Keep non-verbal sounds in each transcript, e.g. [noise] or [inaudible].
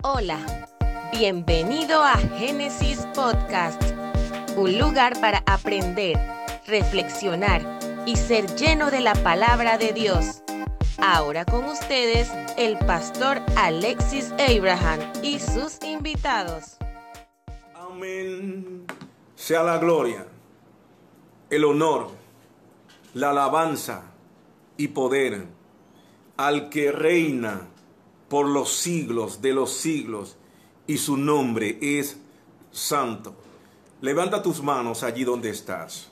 Hola, bienvenido a Génesis Podcast, un lugar para aprender, reflexionar y ser lleno de la palabra de Dios. Ahora con ustedes el pastor Alexis Abraham y sus invitados. Amén. Sea la gloria, el honor, la alabanza y poder al que reina por los siglos de los siglos y su nombre es santo. Levanta tus manos allí donde estás.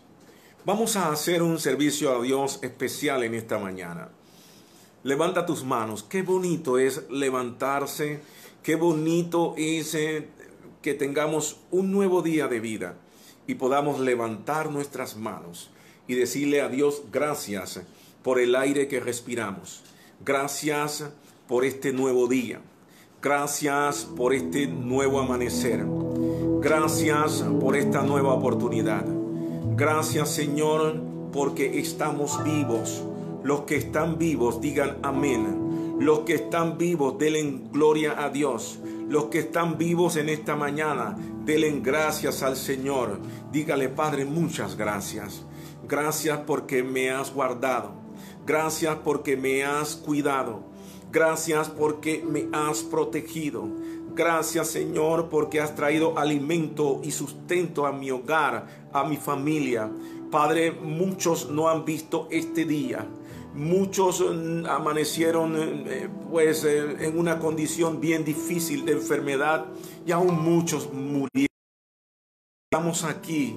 Vamos a hacer un servicio a Dios especial en esta mañana. Levanta tus manos. Qué bonito es levantarse. Qué bonito es eh, que tengamos un nuevo día de vida y podamos levantar nuestras manos y decirle a Dios gracias por el aire que respiramos. Gracias por este nuevo día. Gracias por este nuevo amanecer. Gracias por esta nueva oportunidad. Gracias Señor porque estamos vivos. Los que están vivos digan amén. Los que están vivos denle gloria a Dios. Los que están vivos en esta mañana denle gracias al Señor. Dígale Padre muchas gracias. Gracias porque me has guardado. Gracias porque me has cuidado. Gracias porque me has protegido. Gracias Señor porque has traído alimento y sustento a mi hogar, a mi familia. Padre, muchos no han visto este día. Muchos mm, amanecieron eh, pues eh, en una condición bien difícil de enfermedad y aún muchos murieron. Estamos aquí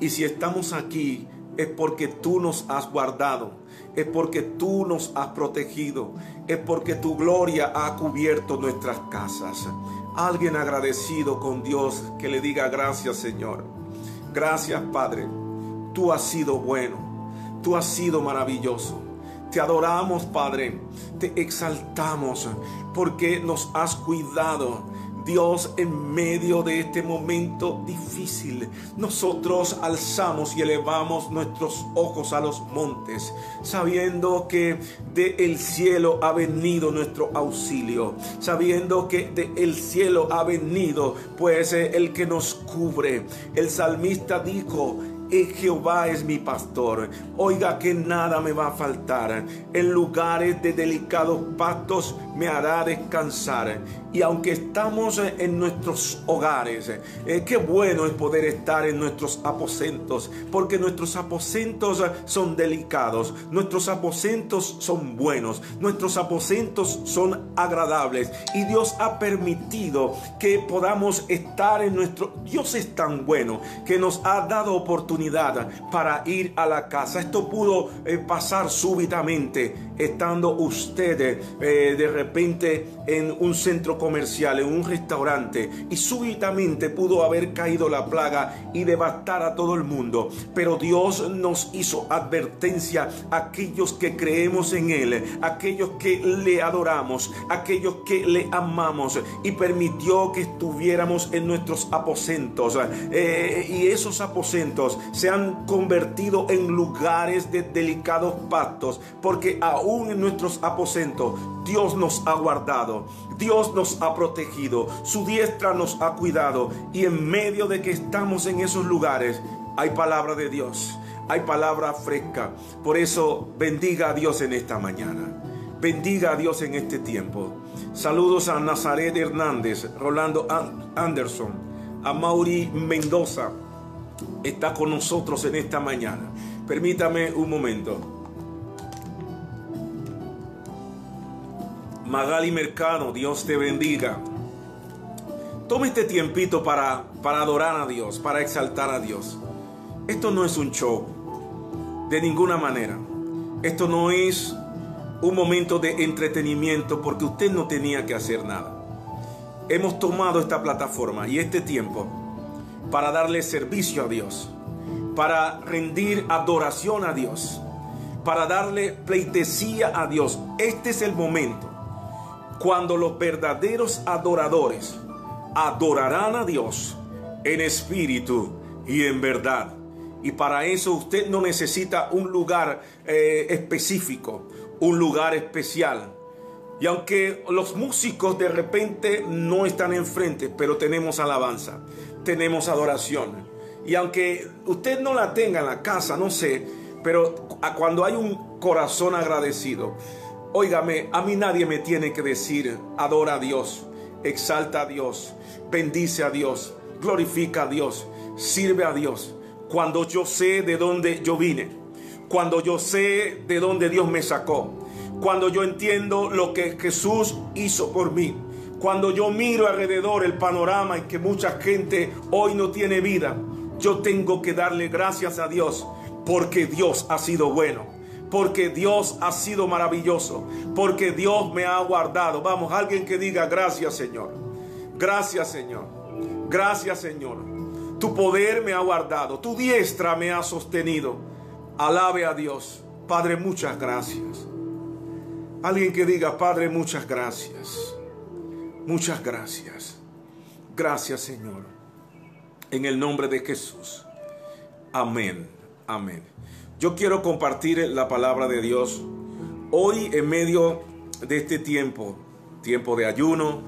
y si estamos aquí es porque tú nos has guardado es porque tú nos has protegido, es porque tu gloria ha cubierto nuestras casas. Alguien agradecido con Dios que le diga gracias Señor. Gracias Padre, tú has sido bueno, tú has sido maravilloso. Te adoramos Padre, te exaltamos porque nos has cuidado Dios, en medio de este momento difícil, nosotros alzamos y elevamos nuestros ojos a los montes, sabiendo que de el cielo ha venido nuestro auxilio, sabiendo que de el cielo ha venido pues eh, el que nos cubre. El salmista dijo, Jehová es mi pastor. Oiga que nada me va a faltar. En lugares de delicados pastos me hará descansar. Y aunque estamos en nuestros hogares, eh, qué bueno es poder estar en nuestros aposentos, porque nuestros aposentos son delicados, nuestros aposentos son buenos, nuestros aposentos son agradables. Y Dios ha permitido que podamos estar en nuestro... Dios es tan bueno que nos ha dado oportunidad para ir a la casa. Esto pudo eh, pasar súbitamente estando usted eh, de repente en un centro comercial, en un restaurante, y súbitamente pudo haber caído la plaga y devastar a todo el mundo. Pero Dios nos hizo advertencia a aquellos que creemos en Él, aquellos que le adoramos, aquellos que le amamos, y permitió que estuviéramos en nuestros aposentos. Eh, y esos aposentos se han convertido en lugares de delicados pactos, porque aún en nuestros aposentos Dios nos ha guardado, Dios nos ha protegido, su diestra nos ha cuidado y en medio de que estamos en esos lugares hay palabra de Dios, hay palabra fresca. Por eso bendiga a Dios en esta mañana, bendiga a Dios en este tiempo. Saludos a Nazaret Hernández, Rolando Anderson, a Mauri Mendoza, está con nosotros en esta mañana. Permítame un momento. Magali Mercado, Dios te bendiga. Tome este tiempito para, para adorar a Dios, para exaltar a Dios. Esto no es un show, de ninguna manera. Esto no es un momento de entretenimiento porque usted no tenía que hacer nada. Hemos tomado esta plataforma y este tiempo para darle servicio a Dios, para rendir adoración a Dios, para darle pleitesía a Dios. Este es el momento cuando los verdaderos adoradores adorarán a Dios en espíritu y en verdad. Y para eso usted no necesita un lugar eh, específico, un lugar especial. Y aunque los músicos de repente no están enfrente, pero tenemos alabanza, tenemos adoración. Y aunque usted no la tenga en la casa, no sé, pero cuando hay un corazón agradecido, óigame, a mí nadie me tiene que decir, adora a Dios, exalta a Dios, bendice a Dios, glorifica a Dios, sirve a Dios. Cuando yo sé de dónde yo vine, cuando yo sé de dónde Dios me sacó, cuando yo entiendo lo que Jesús hizo por mí, cuando yo miro alrededor el panorama y que mucha gente hoy no tiene vida, yo tengo que darle gracias a Dios porque Dios ha sido bueno, porque Dios ha sido maravilloso, porque Dios me ha guardado. Vamos, alguien que diga gracias Señor, gracias Señor, gracias Señor. Tu poder me ha guardado, tu diestra me ha sostenido. Alabe a Dios. Padre, muchas gracias. Alguien que diga, Padre, muchas gracias. Muchas gracias. Gracias, Señor. En el nombre de Jesús. Amén. Amén. Yo quiero compartir la palabra de Dios hoy en medio de este tiempo. Tiempo de ayuno,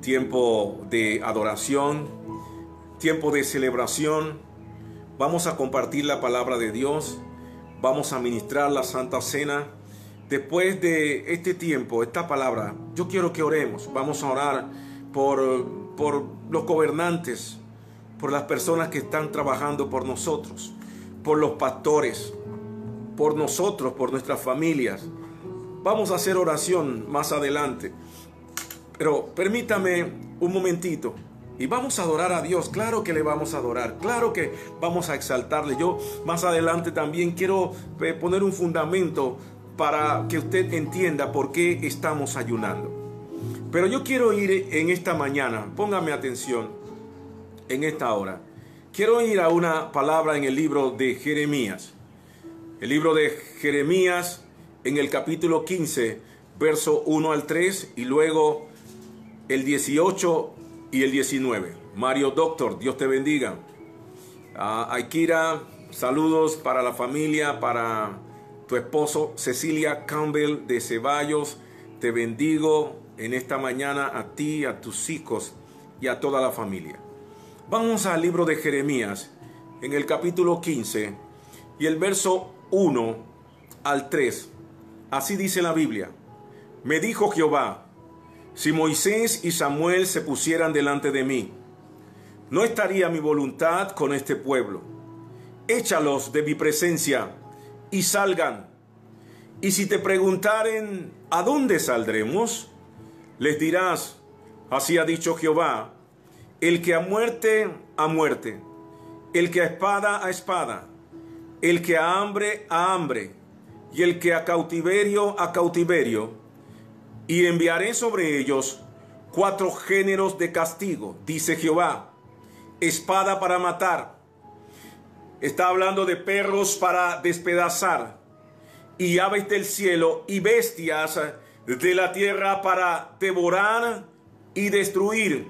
tiempo de adoración, tiempo de celebración. Vamos a compartir la palabra de Dios. Vamos a ministrar la Santa Cena después de este tiempo, esta palabra, yo quiero que oremos. Vamos a orar por, por los gobernantes, por las personas que están trabajando por nosotros, por los pastores, por nosotros, por nuestras familias. Vamos a hacer oración más adelante. Pero permítame un momentito. Y vamos a adorar a Dios, claro que le vamos a adorar, claro que vamos a exaltarle. Yo más adelante también quiero eh, poner un fundamento para que usted entienda por qué estamos ayunando. Pero yo quiero ir en esta mañana, póngame atención, en esta hora. Quiero ir a una palabra en el libro de Jeremías. El libro de Jeremías en el capítulo 15, verso 1 al 3 y luego el 18 y el 19. Mario Doctor, Dios te bendiga. Uh, Aikira, saludos para la familia, para tu esposo Cecilia Campbell de Ceballos. Te bendigo en esta mañana a ti, a tus hijos y a toda la familia. Vamos al libro de Jeremías, en el capítulo 15 y el verso 1 al 3. Así dice la Biblia. Me dijo Jehová, si Moisés y Samuel se pusieran delante de mí, no estaría mi voluntad con este pueblo. Échalos de mi presencia y salgan. Y si te preguntaren, ¿a dónde saldremos? Les dirás, así ha dicho Jehová, el que a muerte, a muerte, el que a espada, a espada, el que a hambre, a hambre, y el que a cautiverio, a cautiverio, y enviaré sobre ellos cuatro géneros de castigo, dice Jehová, espada para matar, Está hablando de perros para despedazar y aves del cielo y bestias de la tierra para devorar y destruir.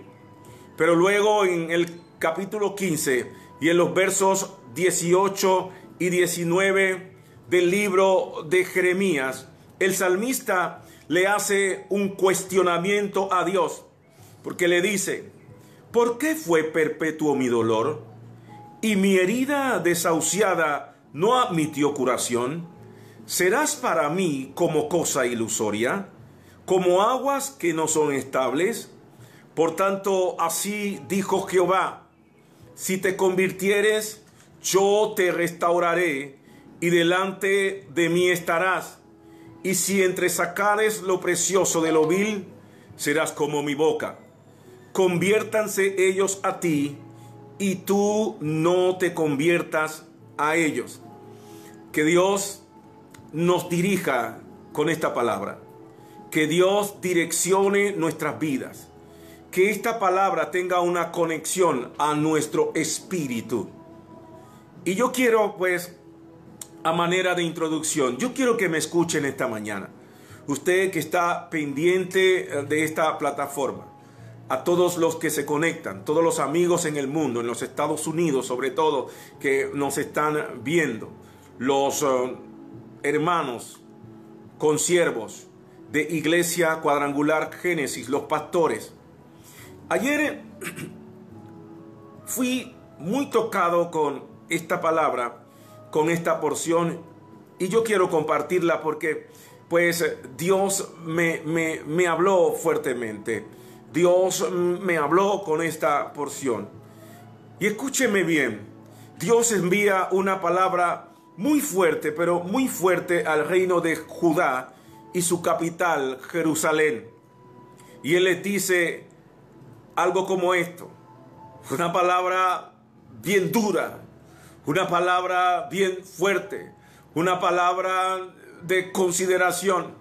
Pero luego en el capítulo 15 y en los versos 18 y 19 del libro de Jeremías, el salmista le hace un cuestionamiento a Dios, porque le dice, ¿por qué fue perpetuo mi dolor? Y mi herida desahuciada no admitió curación, serás para mí como cosa ilusoria, como aguas que no son estables. Por tanto, así dijo Jehová, si te convirtieres, yo te restauraré y delante de mí estarás. Y si entresacares lo precioso de lo vil, serás como mi boca. Conviértanse ellos a ti y tú no te conviertas a ellos. Que Dios nos dirija con esta palabra. Que Dios direccione nuestras vidas. Que esta palabra tenga una conexión a nuestro espíritu. Y yo quiero, pues, a manera de introducción, yo quiero que me escuchen esta mañana. Usted que está pendiente de esta plataforma a todos los que se conectan, todos los amigos en el mundo, en los Estados Unidos sobre todo, que nos están viendo, los uh, hermanos, consiervos de Iglesia Cuadrangular Génesis, los pastores. Ayer [clears throat] fui muy tocado con esta palabra, con esta porción, y yo quiero compartirla porque pues Dios me, me, me habló fuertemente. Dios me habló con esta porción. Y escúcheme bien, Dios envía una palabra muy fuerte, pero muy fuerte al reino de Judá y su capital, Jerusalén. Y Él les dice algo como esto, una palabra bien dura, una palabra bien fuerte, una palabra de consideración.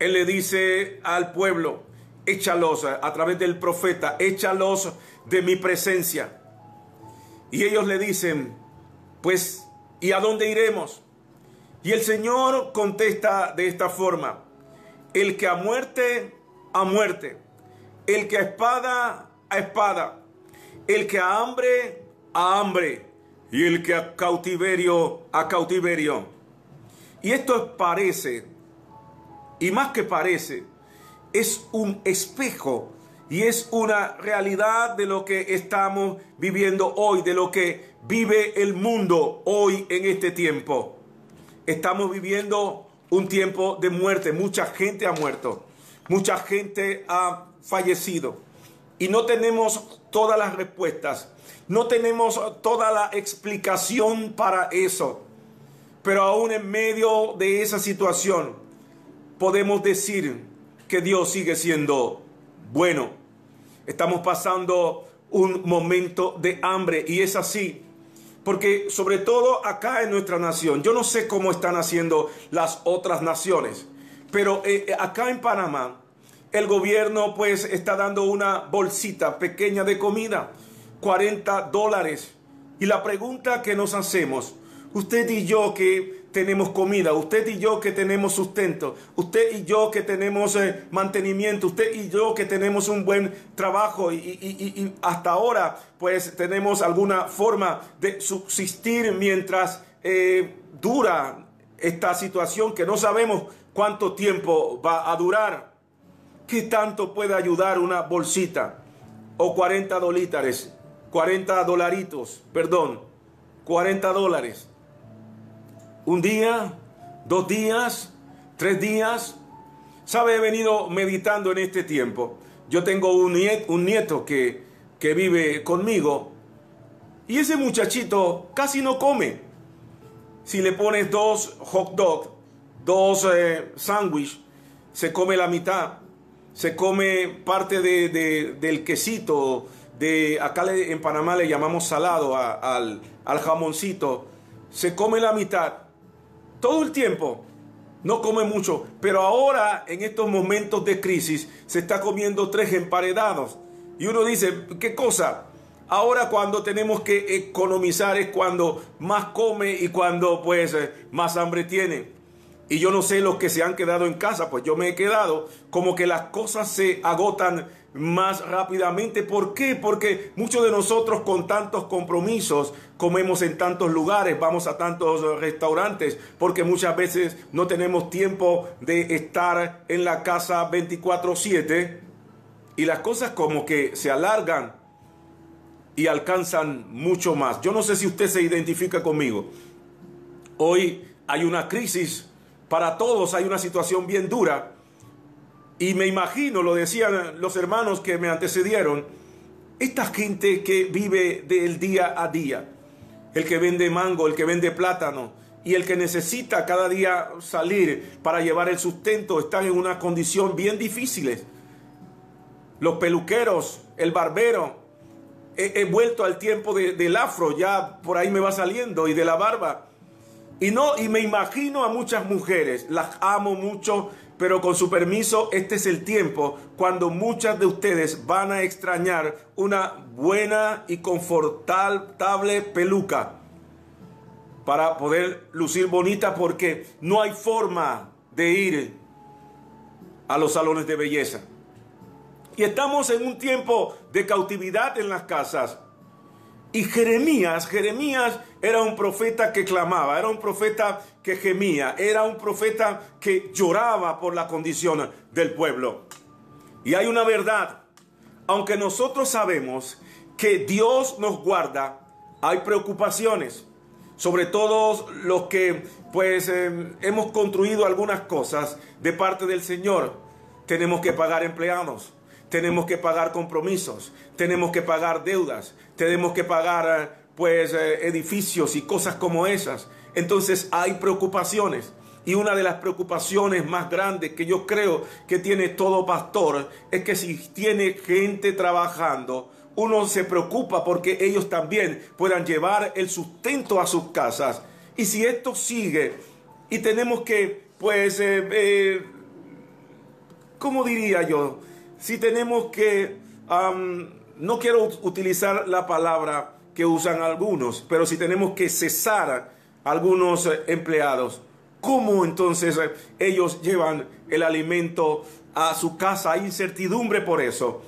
Él le dice al pueblo, échalos a través del profeta, échalos de mi presencia. Y ellos le dicen, pues, ¿y a dónde iremos? Y el Señor contesta de esta forma, el que a muerte, a muerte, el que a espada, a espada, el que a hambre, a hambre, y el que a cautiverio, a cautiverio. Y esto parece, y más que parece, es un espejo y es una realidad de lo que estamos viviendo hoy, de lo que vive el mundo hoy en este tiempo. Estamos viviendo un tiempo de muerte, mucha gente ha muerto, mucha gente ha fallecido. Y no tenemos todas las respuestas, no tenemos toda la explicación para eso, pero aún en medio de esa situación podemos decir que Dios sigue siendo bueno. Estamos pasando un momento de hambre y es así. Porque sobre todo acá en nuestra nación, yo no sé cómo están haciendo las otras naciones, pero eh, eh, acá en Panamá el gobierno pues está dando una bolsita pequeña de comida, 40 dólares. Y la pregunta que nos hacemos, usted y yo que tenemos comida, usted y yo que tenemos sustento, usted y yo que tenemos eh, mantenimiento, usted y yo que tenemos un buen trabajo y, hasta ahora pues tenemos alguna forma de subsistir mientras eh, dura esta situación que no sabemos cuánto tiempo va a durar. ¿Qué tanto puede ayudar una bolsita o 40 dólares? 40 dolaritos, perdón, 40 dólares un día, dos días, tres días. Sabe, he venido meditando en este tiempo. Yo tengo un nieto, que, vive conmigo y ese muchachito casi no come. Si le pones dos hot dogs, dos eh, se come la mitad. Se come parte de, del quesito. De, acá en Panamá le llamamos salado al, al jamoncito. Se come la mitad todo el tiempo. No come mucho, pero ahora en estos momentos de crisis se está comiendo tres emparedados. Y uno dice, ¿qué cosa? Ahora cuando tenemos que economizar es cuando más come y cuando pues eh, más hambre tiene. Y yo no sé los que se han quedado en casa, pues yo me he quedado como que las cosas se agotan más rápidamente. ¿Por qué? Porque muchos de nosotros con tantos compromisos comemos en tantos lugares, vamos a tantos restaurantes, porque muchas veces no tenemos tiempo de estar en la casa 24/7 y las cosas como que se alargan y alcanzan mucho más. Yo no sé si usted se identifica conmigo. Hoy hay una crisis para todos, hay una situación bien dura y me imagino, lo decían los hermanos que me antecedieron, esta gente que vive del día a día, el que vende mango, el que vende plátano y el que necesita cada día salir para llevar el sustento, están en una condición bien difícil. Los peluqueros, el barbero, he, vuelto al tiempo del afro, ya por ahí me va saliendo, y de la barba. Y no, y me imagino a muchas mujeres, las amo mucho, pero con su permiso, este es el tiempo cuando muchas de ustedes van a extrañar una buena y confortable peluca para poder lucir bonita porque no hay forma de ir a los salones de belleza. Y estamos en un tiempo de cautividad en las casas. Y Jeremías, Jeremías era un profeta que clamaba, era un profeta que gemía, era un profeta que lloraba por la condición del pueblo. Y hay una verdad, aunque nosotros sabemos que Dios nos guarda, hay preocupaciones, sobre todo los que pues eh, hemos construido algunas cosas de parte del Señor. Tenemos que pagar empleados, tenemos que pagar compromisos, tenemos que pagar deudas, tenemos que pagar eh, pues eh, edificios y cosas como esas. Entonces hay preocupaciones. Y una de las preocupaciones más grandes que yo creo que tiene todo pastor es que si tiene gente trabajando, uno se preocupa porque ellos también puedan llevar el sustento a sus casas. Y si esto sigue y tenemos que, pues, eh, ¿cómo diría yo? Si tenemos que, no quiero utilizar la palabra que usan algunos, pero si tenemos que cesar algunos eh, empleados, ¿cómo entonces eh, ellos llevan el alimento a su casa? Hay incertidumbre por eso.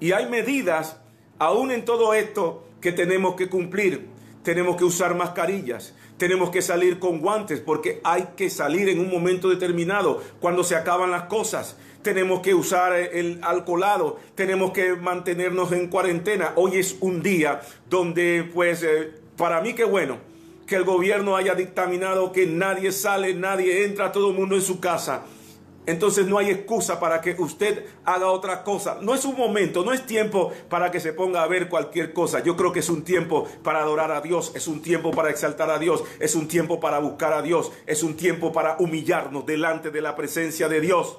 Y hay medidas, aún en todo esto, que tenemos que cumplir. Tenemos que usar mascarillas, tenemos que salir con guantes porque hay que salir en un momento determinado cuando se acaban las cosas. Tenemos que usar el alcoholado, tenemos que mantenernos en cuarentena. Hoy es un día donde, pues, eh, para mí qué bueno que el gobierno haya dictaminado que nadie sale, nadie entra, todo el mundo en su casa. Entonces no hay excusa para que usted haga otra cosa. No es un momento, no es tiempo para que se ponga a ver cualquier cosa. Yo creo que es un tiempo para adorar a Dios, es un tiempo para exaltar a Dios, es un tiempo para buscar a Dios, es un tiempo para humillarnos delante de la presencia de Dios.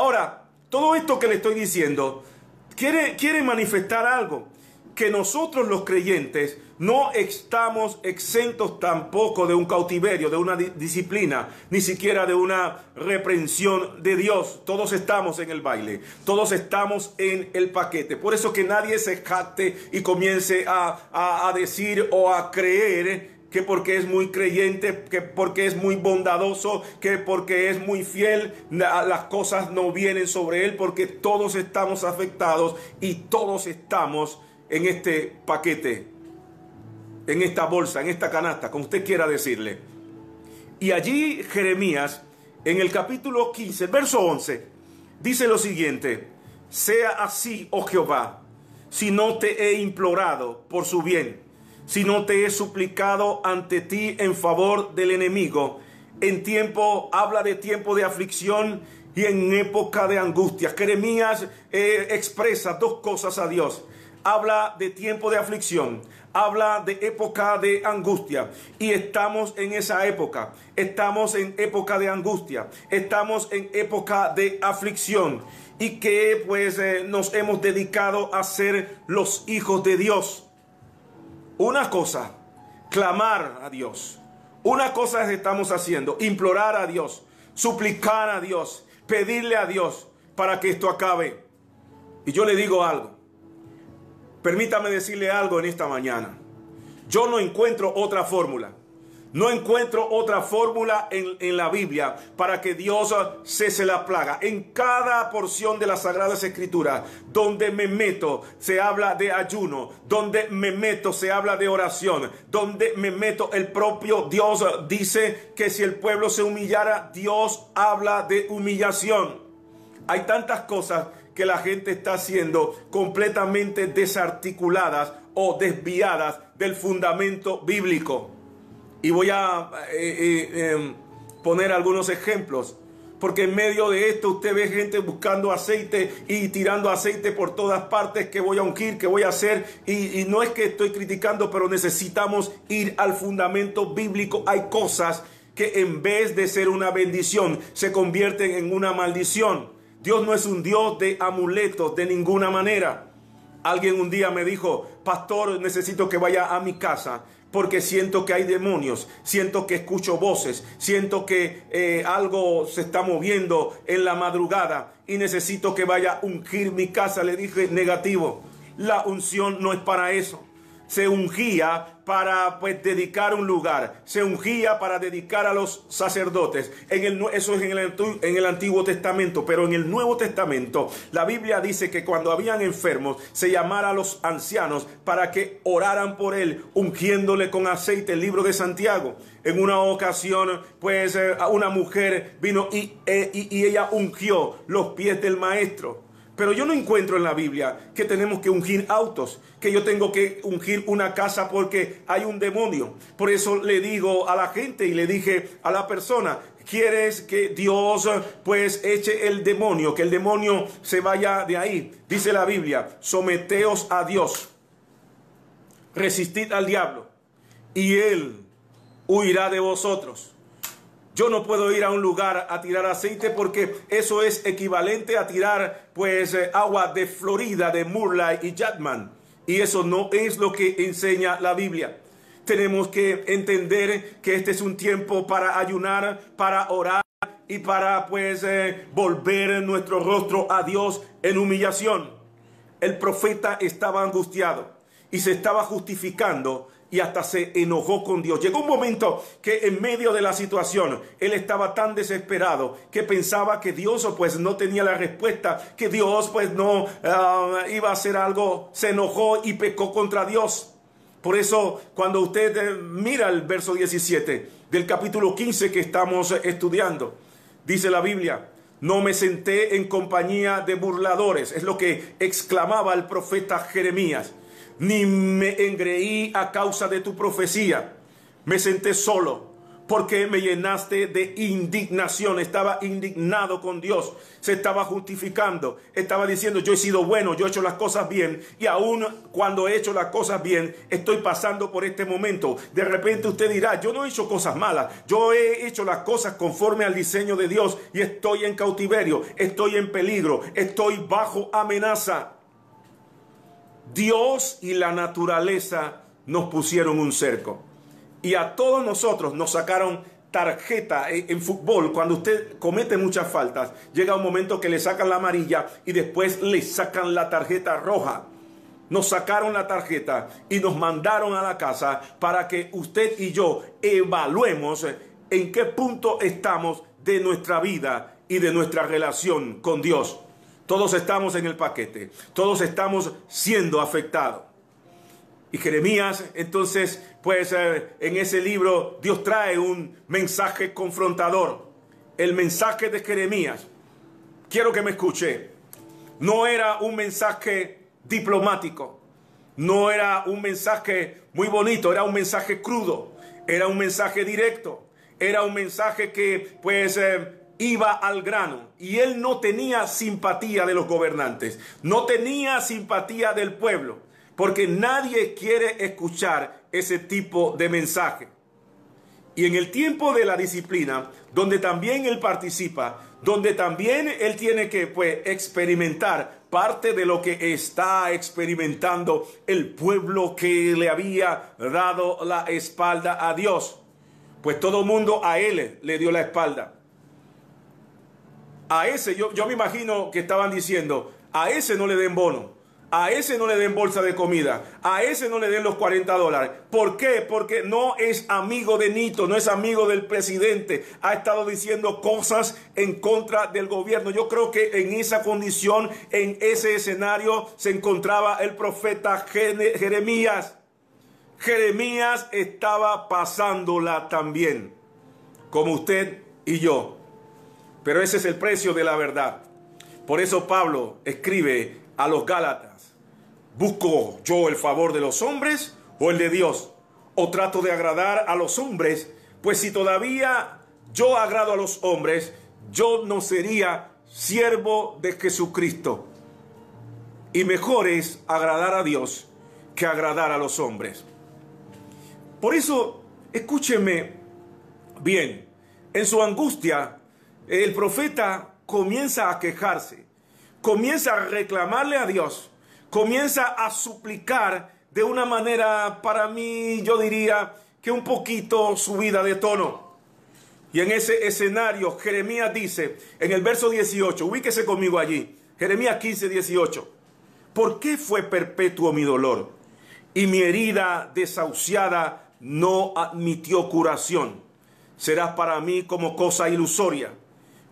Ahora, todo esto que le estoy diciendo quiere, quiere manifestar algo que nosotros los creyentes no estamos exentos tampoco de un cautiverio, de una disciplina, ni siquiera de una reprensión de Dios. Todos estamos en el baile, todos estamos en el paquete. Por eso que nadie se jacte y comience a, a decir o a creer que porque es muy creyente, que porque es muy bondadoso, que porque es muy fiel, las cosas no vienen sobre él, porque todos estamos afectados y todos estamos en este paquete, en esta bolsa, en esta canasta, como usted quiera decirle. Y allí Jeremías, en el capítulo 15, verso 11, dice lo siguiente, sea así, oh Jehová, si no te he implorado por su bien, si no te he suplicado ante ti en favor del enemigo, en tiempo, habla de tiempo de aflicción y en época de angustia. Jeremías eh, expresa dos cosas a Dios habla de tiempo de aflicción, habla de época de angustia. Y estamos en esa época, estamos en época de angustia, estamos en época de aflicción. Y que pues eh, nos hemos dedicado a ser los hijos de Dios. Una cosa, clamar a Dios. Una cosa estamos haciendo, implorar a Dios, suplicar a Dios, pedirle a Dios para que esto acabe. Y yo le digo algo, Permítame decirle algo en esta mañana. Yo no encuentro otra fórmula. No encuentro otra fórmula en, la Biblia para que Dios cese la plaga. En cada porción de las Sagradas Escrituras, donde me meto, se habla de ayuno. Donde me meto, se habla de oración. Donde me meto, el propio Dios dice que si el pueblo se humillara, Dios habla de humillación. Hay tantas cosas que la gente está siendo completamente desarticuladas o desviadas del fundamento bíblico. Y voy a eh, eh, em, poner algunos ejemplos. Porque en medio de esto usted ve gente buscando aceite y tirando aceite por todas partes que voy a ungir, que voy a hacer. Y, y, no es que estoy criticando, pero necesitamos ir al fundamento bíblico. Hay cosas que en vez de ser una bendición se convierten en una maldición. Dios no es un Dios de amuletos de ninguna manera. Alguien un día me dijo, pastor, necesito que vaya a mi casa porque siento que hay demonios, siento que escucho voces, siento que eh, algo se está moviendo en la madrugada y necesito que vaya a ungir mi casa. Le dije, negativo, la unción no es para eso. Se ungía para pues dedicar un lugar, se ungía para dedicar a los sacerdotes. En el, eso es en el, en el Antiguo Testamento, pero en el Nuevo Testamento la Biblia dice que cuando habían enfermos se llamara a los ancianos para que oraran por él, ungiéndole con aceite el libro de Santiago. En una ocasión, pues eh, una mujer vino y, eh, y, y ella ungió los pies del maestro. Pero yo no encuentro en la Biblia que tenemos que ungir autos, que yo tengo que ungir una casa porque hay un demonio. Por eso le digo a la gente y le dije a la persona, ¿quieres que Dios pues eche el demonio, que el demonio se vaya de ahí? Dice la Biblia, someteos a Dios, resistid al diablo y él huirá de vosotros. Yo no puedo ir a un lugar a tirar aceite porque eso es equivalente a tirar pues eh, agua de Florida, de Murley y Jatman. Y eso no es lo que enseña la Biblia. Tenemos que entender que este es un tiempo para ayunar, para orar y para pues eh, volver nuestro rostro a Dios en humillación. El profeta estaba angustiado y se estaba justificando y hasta se enojó con Dios. Llegó un momento que en medio de la situación él estaba tan desesperado que pensaba que Dios pues no tenía la respuesta, que Dios pues no ah, iba a hacer algo, se enojó y pecó contra Dios. Por eso cuando usted eh, mira el verso 17 del capítulo 15 que estamos estudiando, dice la Biblia, no me senté en compañía de burladores, es lo que exclamaba el profeta Jeremías ni me engreí a causa de tu profecía. Me senté solo porque me llenaste de indignación. Estaba indignado con Dios. Se estaba justificando. Estaba diciendo, yo he sido bueno, yo he hecho las cosas bien. Y aún cuando he hecho las cosas bien, estoy pasando por este momento. De repente usted dirá, yo no he hecho cosas malas. Yo he hecho las cosas conforme al diseño de Dios. Y estoy en cautiverio. Estoy en peligro. Estoy bajo amenaza. Dios y la naturaleza nos pusieron un cerco. Y a todos nosotros nos sacaron tarjeta en, fútbol. Cuando usted comete muchas faltas, llega un momento que le sacan la amarilla y después le sacan la tarjeta roja. Nos sacaron la tarjeta y nos mandaron a la casa para que usted y yo evaluemos en qué punto estamos de nuestra vida y de nuestra relación con Dios. Todos estamos en el paquete, todos estamos siendo afectados. Y Jeremías, entonces, pues eh, en ese libro Dios trae un mensaje confrontador. El mensaje de Jeremías, quiero que me escuche, no era un mensaje diplomático, no era un mensaje muy bonito, era un mensaje crudo, era un mensaje directo, era un mensaje que pues eh, iba al grano y él no tenía simpatía de los gobernantes, no tenía simpatía del pueblo, porque nadie quiere escuchar ese tipo de mensaje. Y en el tiempo de la disciplina, donde también él participa, donde también él tiene que pues, experimentar parte de lo que está experimentando el pueblo que le había dado la espalda a Dios, pues todo mundo a él le dio la espalda. A ese, yo, yo me imagino que estaban diciendo, a ese no le den bono, a ese no le den bolsa de comida, a ese no le den los 40 dólares. ¿Por qué? Porque no es amigo de Nito, no es amigo del presidente. Ha estado diciendo cosas en contra del gobierno. Yo creo que en esa condición, en ese escenario, se encontraba el profeta Jeremías. Jeremías estaba pasándola también, como usted y yo. Pero ese es el precio de la verdad. Por eso Pablo escribe a los Gálatas, ¿busco yo el favor de los hombres o el de Dios? ¿O trato de agradar a los hombres? Pues si todavía yo agrado a los hombres, yo no sería siervo de Jesucristo. Y mejor es agradar a Dios que agradar a los hombres. Por eso, escúcheme bien, en su angustia, el profeta comienza a quejarse, comienza a reclamarle a Dios, comienza a suplicar de una manera, para mí, yo diría que un poquito subida de tono. Y en ese escenario, Jeremías dice, en el verso 18, ubíquese conmigo allí, Jeremías 15, 18, ¿por qué fue perpetuo mi dolor? y mi herida desahuciada no admitió curación. Serás para mí como cosa ilusoria,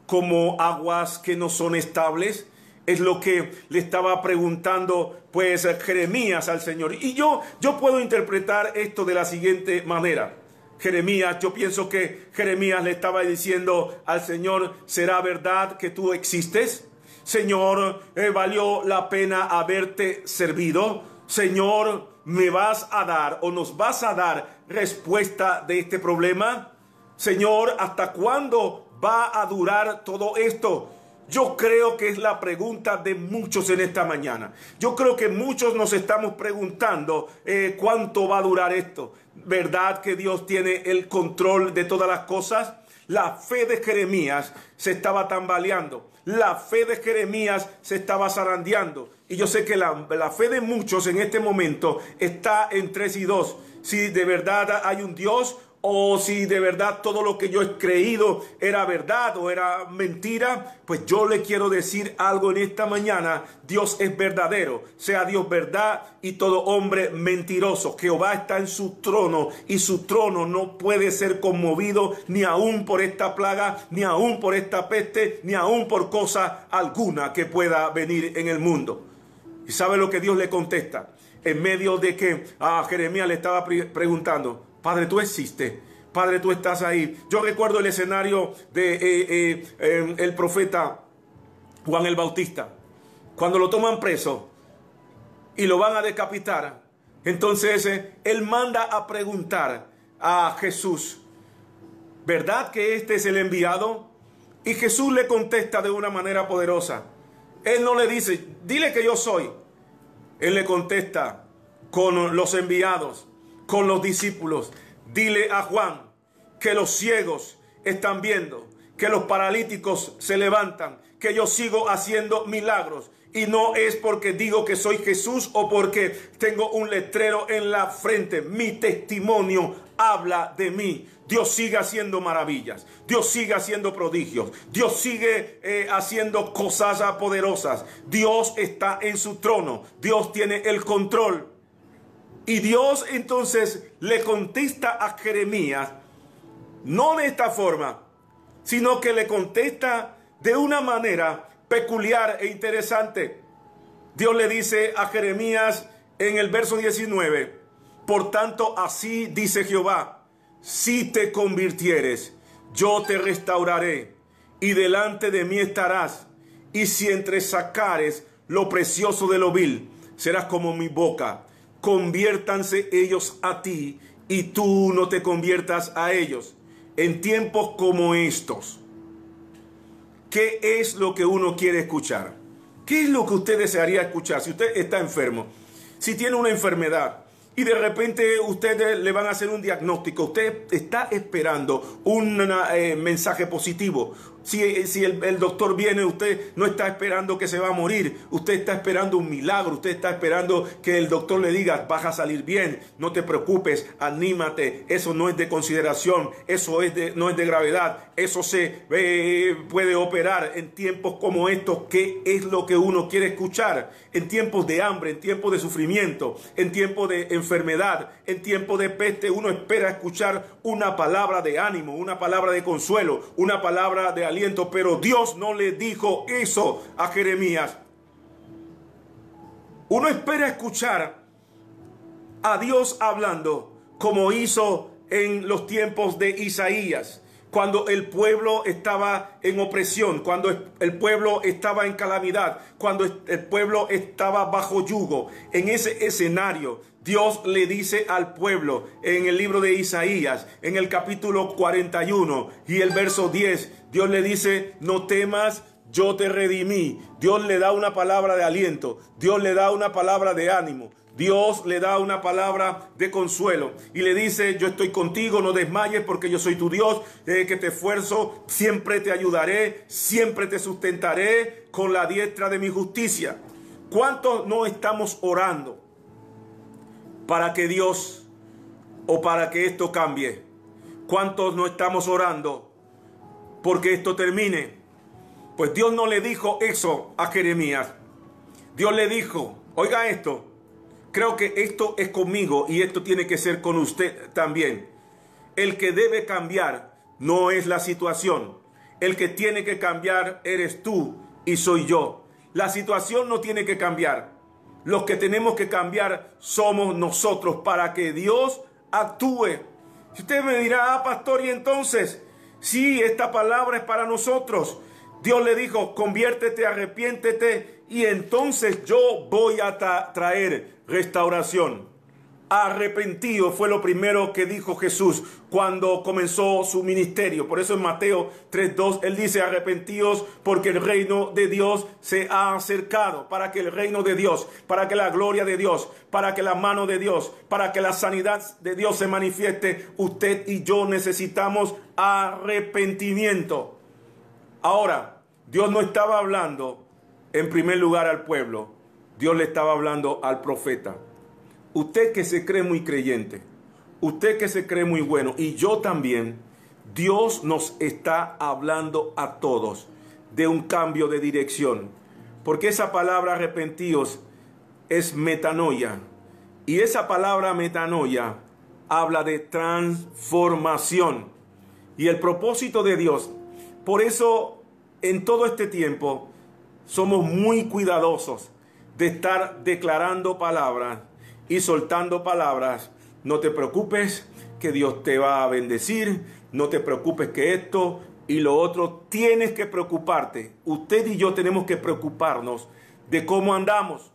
como aguas que no son estables. Es lo que le estaba preguntando pues Jeremías al Señor. Y yo, yo puedo interpretar esto de la siguiente manera. Jeremías, yo pienso que Jeremías le estaba diciendo al Señor, ¿será verdad que tú existes? Señor, eh, valió la pena haberte servido. Señor, ¿me vas a dar o nos vas a dar respuesta de este problema? Señor, ¿hasta cuándo va a durar todo esto? Yo creo que es la pregunta de muchos en esta mañana. Yo creo que muchos nos estamos preguntando eh, cuánto va a durar esto. ¿Verdad que Dios tiene el control de todas las cosas? La fe de Jeremías se estaba tambaleando. La fe de Jeremías se estaba zarandeando. Y yo sé que la, la fe de muchos en este momento está en tres y dos. Si de verdad hay un Dios o si de verdad todo lo que yo he creído era verdad o era mentira, pues yo le quiero decir algo en esta mañana. Dios es verdadero, sea Dios verdad y todo hombre mentiroso. Jehová está en su trono y su trono no puede ser conmovido ni aún por esta plaga, ni aún por esta peste, ni aún por cosa alguna que pueda venir en el mundo. ¿Y sabe lo que Dios le contesta? En medio de que a Jeremías le estaba preguntando, Padre, tú existes. Padre, tú estás ahí. Yo recuerdo el escenario de eh, eh, em, el profeta Juan el Bautista. Cuando lo toman preso y lo van a decapitar, entonces eh, él manda a preguntar a Jesús, ¿verdad que este es el enviado? Y Jesús le contesta de una manera poderosa. Él no le dice, dile que yo soy. Él le contesta con los enviados con los discípulos. Dile a Juan que los ciegos están viendo, que los paralíticos se levantan, que yo sigo haciendo milagros. Y no es porque digo que soy Jesús o porque tengo un letrero en la frente. Mi testimonio habla de mí. Dios sigue haciendo maravillas. Dios sigue haciendo prodigios. Dios sigue eh, haciendo cosas poderosas. Dios está en su trono. Dios tiene el control. Y Dios entonces le contesta a Jeremías, no de esta forma, sino que le contesta de una manera peculiar e interesante. Dios le dice a Jeremías en el verso 19, por tanto así dice Jehová, si te convirtieres, yo te restauraré y delante de mí estarás, y si entre sacares lo precioso de lo vil, serás como mi boca conviértanse ellos a ti y tú no te conviertas a ellos en tiempos como estos. ¿Qué es lo que uno quiere escuchar? ¿Qué es lo que usted desearía escuchar si usted está enfermo? Si tiene una enfermedad, y de repente ustedes le van a hacer un diagnóstico. Usted está esperando un eh, mensaje positivo. Si, el, doctor viene, usted no está esperando que se va a morir. Usted está esperando un milagro. Usted está esperando que el doctor le diga, vas a salir bien. No te preocupes, anímate. Eso no es de consideración. Eso es de, no es de gravedad. Eso se eh, puede operar en tiempos como estos. ¿Qué es lo que uno quiere escuchar? En tiempos de hambre, en tiempos de sufrimiento, en tiempos de enfermedad, en tiempos de peste, uno espera escuchar una palabra de ánimo, una palabra de consuelo, una palabra de aliento pero Dios no le dijo eso a Jeremías. Uno espera escuchar a Dios hablando como hizo en los tiempos de Isaías, cuando el pueblo estaba en opresión, cuando el pueblo estaba en calamidad, cuando el pueblo estaba bajo yugo. En ese escenario, Dios le dice al pueblo en el libro de Isaías, en el capítulo 41 y el verso 10, Dios le dice, no temas, yo te redimí. Dios le da una palabra de aliento, Dios le da una palabra de ánimo, Dios le da una palabra de consuelo y le dice, yo estoy contigo, no desmayes porque yo soy tu Dios, eh, que te esfuerzo, siempre te ayudaré, siempre te sustentaré con la diestra de mi justicia. ¿Cuántos no estamos orando? Para que Dios o para que esto cambie? ¿Cuántos no estamos orando porque esto termine? Pues Dios no le dijo eso a Jeremías. Dios le dijo, oiga esto, creo que esto es conmigo y esto tiene que ser con usted también. El que debe cambiar no es la situación. El que tiene que cambiar eres tú y soy yo. La situación no tiene que cambiar. Los que tenemos que cambiar somos nosotros para que Dios actúe. Usted me dirá, ah, pastor, y entonces, sí, esta palabra es para nosotros. Dios le dijo, conviértete, arrepiéntete, y entonces yo voy a traer restauración. Arrepentido fue lo primero que dijo Jesús cuando comenzó su ministerio. Por eso en Mateo 3.2 él dice arrepentíos porque el reino de Dios se ha acercado. Para que el reino de Dios, para que la gloria de Dios, para que la mano de Dios, para que la sanidad de Dios se manifieste, usted y yo necesitamos arrepentimiento. Ahora, Dios no estaba hablando en primer lugar al pueblo, Dios le estaba hablando al profeta. Usted que se cree muy creyente, usted que se cree muy bueno y yo también, Dios nos está hablando a todos de un cambio de dirección. Porque esa palabra arrepentíos es metanoia. Y esa palabra metanoia habla de transformación. Y el propósito de Dios. Por eso en todo este tiempo somos muy cuidadosos de estar declarando palabras y soltando palabras. No te preocupes que Dios te va a bendecir. No te preocupes que esto y lo otro. Tienes que preocuparte. Usted y yo tenemos que preocuparnos de cómo andamos.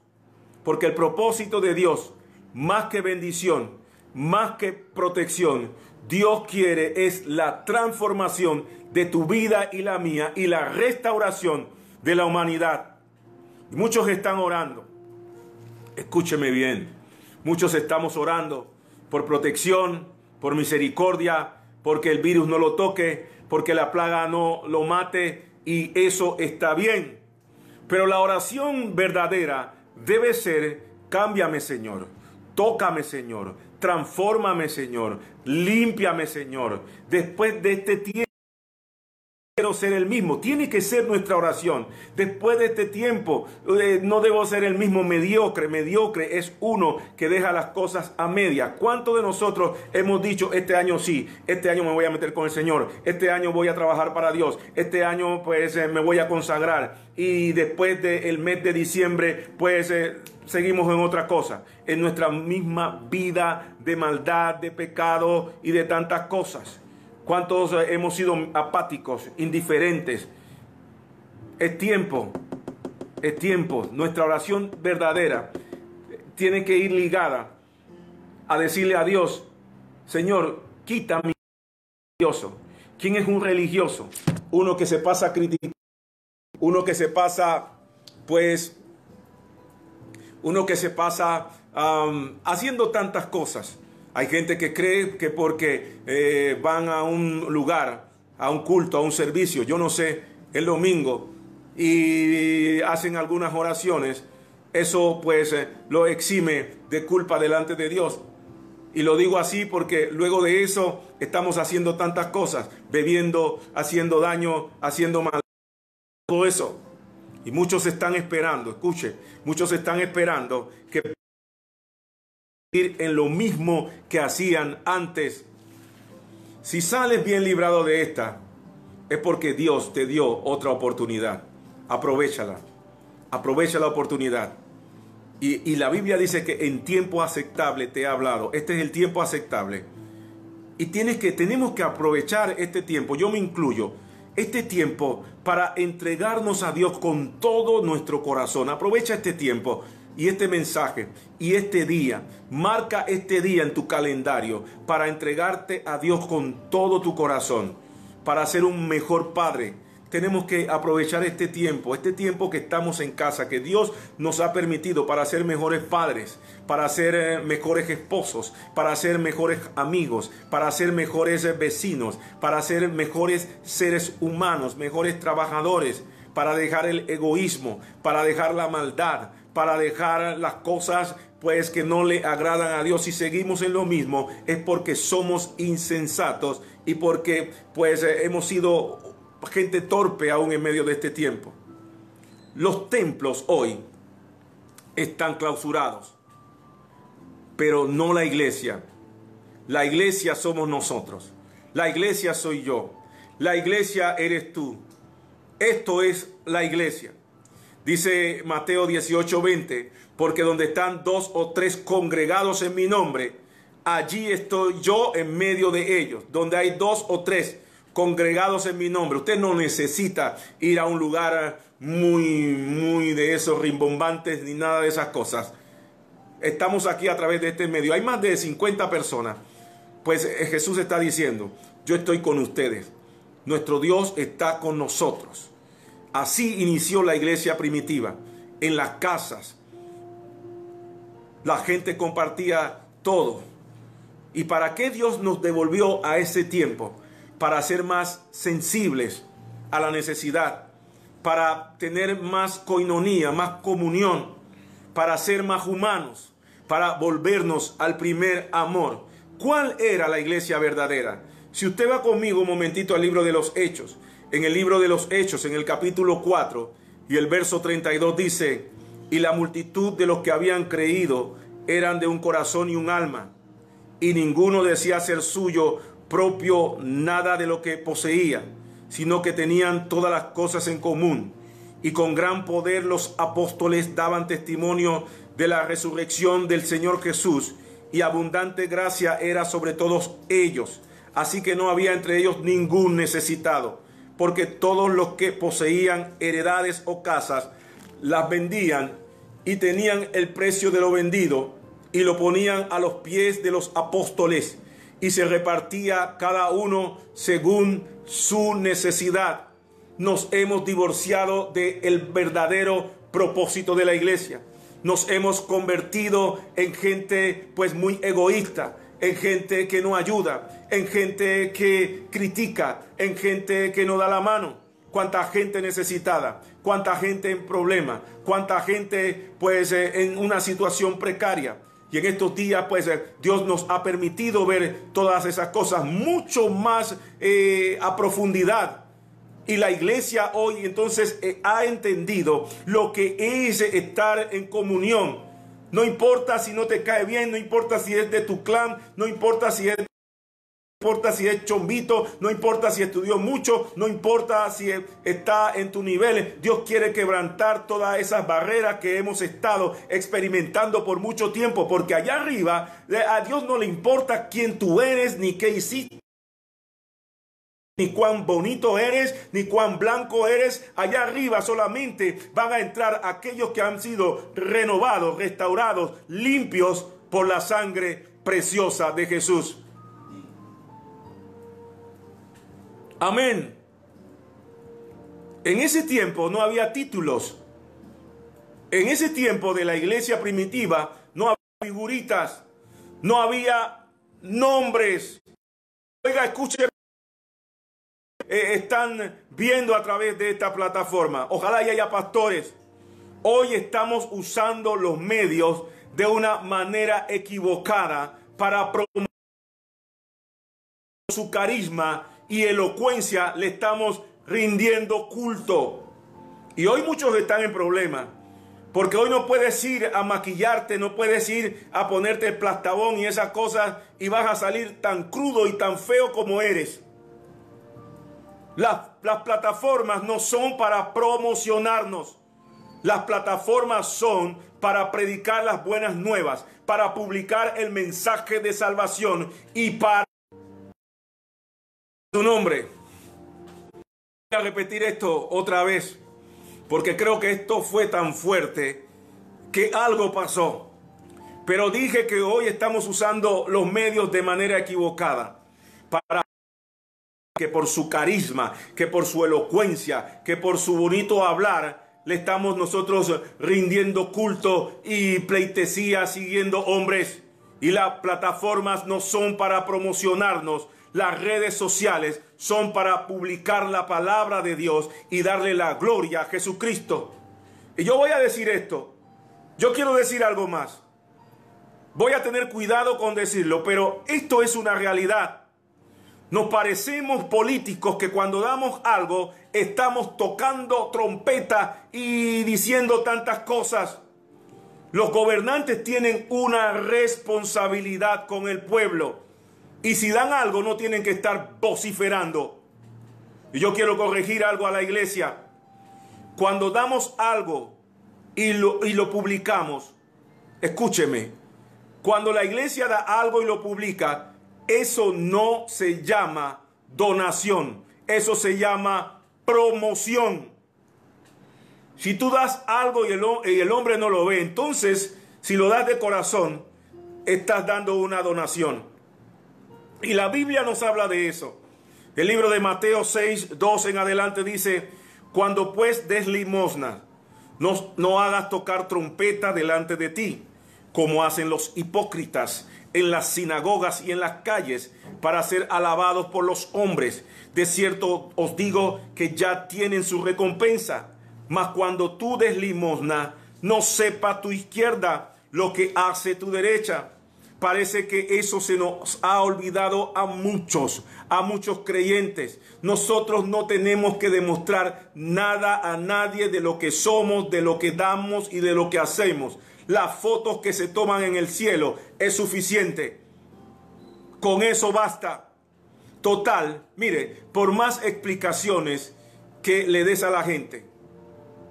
Porque el propósito de Dios, más que bendición, más que protección, Dios quiere es la transformación de tu vida y la mía y la restauración de la humanidad. Muchos están orando. Escúcheme bien. Muchos estamos orando por protección, por misericordia, porque el virus no lo toque, porque la plaga no lo mate y eso está bien. Pero la oración verdadera debe ser, cámbiame Señor, tócame Señor, transfórmame Señor, límpiame Señor. Después de este tiempo quiero ser el mismo. Tiene que ser nuestra oración. Después de este tiempo, eh, no debo ser el mismo mediocre. Mediocre es uno que deja las cosas a media. ¿Cuántos de nosotros hemos dicho, este año sí, este año me voy a meter con el Señor, este año voy a trabajar para Dios, este año pues eh, me voy a consagrar y después del mes de diciembre pues... Eh, seguimos en otra cosa, en nuestra misma vida de maldad, de pecado y de tantas cosas. ¿Cuántos hemos sido apáticos, indiferentes? Es tiempo, es tiempo. Nuestra oración verdadera tiene que ir ligada a decirle a Dios, Señor, quita mi religioso. ¿Quién es un religioso? Uno que se pasa criticando, uno que se pasa, pues, uno que se pasa haciendo tantas cosas. Hay gente que cree que porque eh, van a un lugar, a un culto, a un servicio, yo no sé, el domingo, y hacen algunas oraciones, eso pues eh, lo exime de culpa delante de Dios. Y lo digo así porque luego de eso estamos haciendo tantas cosas, bebiendo, haciendo daño, haciendo mal, todo eso. Y muchos están esperando, escuche, muchos están esperando que en lo mismo que hacían antes. Si sales bien librado de esta, es porque Dios te dio otra oportunidad. Aprovechala. Aprovecha la oportunidad. Y, y, la Biblia dice que en tiempo aceptable te ha hablado. Este es el tiempo aceptable. Y tienes que, tenemos que aprovechar este tiempo. Yo me incluyo. Este tiempo para entregarnos a Dios con todo nuestro corazón. Aprovecha este tiempo y este mensaje y este día, marca este día en tu calendario para entregarte a Dios con todo tu corazón, para ser un mejor padre. Tenemos que aprovechar este tiempo, este tiempo que estamos en casa, que Dios nos ha permitido para ser mejores padres, para ser eh, mejores esposos, para ser mejores amigos, para ser mejores vecinos, para ser mejores seres humanos, mejores trabajadores, para dejar el egoísmo, para dejar la maldad, para dejar las cosas pues que no le agradan a Dios y seguimos en lo mismo es porque somos insensatos y porque pues eh, hemos sido gente torpe aún en medio de este tiempo. Los templos hoy están clausurados. pero no la iglesia. La iglesia somos nosotros. La iglesia soy yo. La iglesia eres tú. Esto es la iglesia. Dice Mateo 18:20, porque donde están dos o tres congregados en mi nombre, allí estoy yo en medio de ellos. Donde hay dos o tres congregados en mi nombre. Usted no necesita ir a un lugar muy, muy de esos rimbombantes ni nada de esas cosas. Estamos aquí a través de este medio. Hay más de 50 personas. Pues eh, Jesús está diciendo, yo estoy con ustedes. Nuestro Dios está con nosotros. Así inició la iglesia primitiva, en las casas. La gente compartía todo. ¿Y para qué Dios nos devolvió a ese tiempo? Para ser más sensibles a la necesidad, para tener más coinonía, más comunión, para ser más humanos, para volvernos al primer amor. ¿Cuál era la iglesia verdadera? Si usted va conmigo un momentito al libro de los Hechos, en el libro de los Hechos, en el capítulo 4 y el verso 32 dice, y la multitud de los que habían creído eran de un corazón y un alma, y ninguno decía ser suyo propio nada de lo que poseía, sino que tenían todas las cosas en común. Y con gran poder los apóstoles daban testimonio de la resurrección del Señor Jesús, y abundante gracia era sobre todos ellos. Así que no había entre ellos ningún necesitado, porque todos los que poseían heredades o casas las vendían y tenían el precio de lo vendido y lo ponían a los pies de los apóstoles y se repartía cada uno según su necesidad. Nos hemos divorciado del verdadero propósito de la iglesia. Nos hemos convertido en gente pues muy egoísta, en gente que no ayuda, en gente que critica, en gente que no da la mano. Cuánta gente necesitada, cuánta gente en problema, cuánta gente pues eh, en una situación precaria. Y en estos días, pues eh, Dios nos ha permitido ver todas esas cosas mucho más eh, a profundidad. Y la iglesia hoy entonces ha entendido lo que es estar en comunión no importa si no te cae bien, no importa si es de tu clan, no importa si es no importa si es chombito, no importa si estudió mucho, no importa si está en tu nivel. Dios quiere quebrantar todas esas barreras que hemos estado experimentando por mucho tiempo, porque allá arriba a Dios no le importa quién tú eres ni qué hiciste ni cuán bonito eres, ni cuán blanco eres. Allá arriba solamente van a entrar aquellos que han sido renovados, restaurados, limpios por la sangre preciosa de Jesús. Amén. En ese tiempo no había títulos. En ese tiempo de la iglesia primitiva no había figuritas, no había nombres. Oiga, escuche eh, están viendo a través de esta plataforma. Ojalá y haya pastores. Hoy estamos usando los medios de una manera equivocada para promover su carisma y elocuencia. Le estamos rindiendo culto. Y hoy muchos están en problema. Porque hoy no puedes ir a maquillarte, no puedes ir a ponerte el plastabón y esas cosas y vas a salir tan crudo y tan feo como eres. Las, plataformas no son para promocionarnos. Las plataformas son para predicar las buenas nuevas, para publicar el mensaje de salvación y para su nombre. Voy a repetir esto otra vez, porque creo que esto fue tan fuerte que algo pasó. Pero dije que hoy estamos usando los medios de manera equivocada para que por su carisma, que por su elocuencia, que por su bonito hablar, le estamos nosotros rindiendo culto y pleitesía siguiendo hombres. Y las plataformas no son para promocionarnos, las redes sociales son para publicar la palabra de Dios y darle la gloria a Jesucristo. Y yo voy a decir esto, yo quiero decir algo más. Voy a tener cuidado con decirlo, pero esto es una realidad. Nos parecemos políticos que cuando damos algo estamos tocando trompeta y diciendo tantas cosas. Los gobernantes tienen una responsabilidad con el pueblo. Y si dan algo, no tienen que estar vociferando. Y yo quiero corregir algo a la iglesia. Cuando damos algo y lo, y lo publicamos, escúcheme, cuando la iglesia da algo y lo publica, eso no se llama donación, eso se llama promoción. Si tú das algo y el, hombre no lo ve, entonces si lo das de corazón, estás dando una donación. Y la Biblia nos habla de eso. El libro de Mateo 6, 2 en adelante dice, cuando pues des limosna, no, no hagas tocar trompeta delante de ti, como hacen los hipócritas en las sinagogas y en las calles, para ser alabados por los hombres. De cierto os digo que ya tienen su recompensa. Mas cuando tú des limosna, no sepa tu izquierda lo que hace tu derecha. Parece que eso se nos ha olvidado a muchos, a muchos creyentes. Nosotros no tenemos que demostrar nada a nadie de lo que somos, de lo que damos y de lo que hacemos. Las fotos que se toman en el cielo es suficiente. Con eso basta. Total, mire, por más explicaciones que le des a la gente,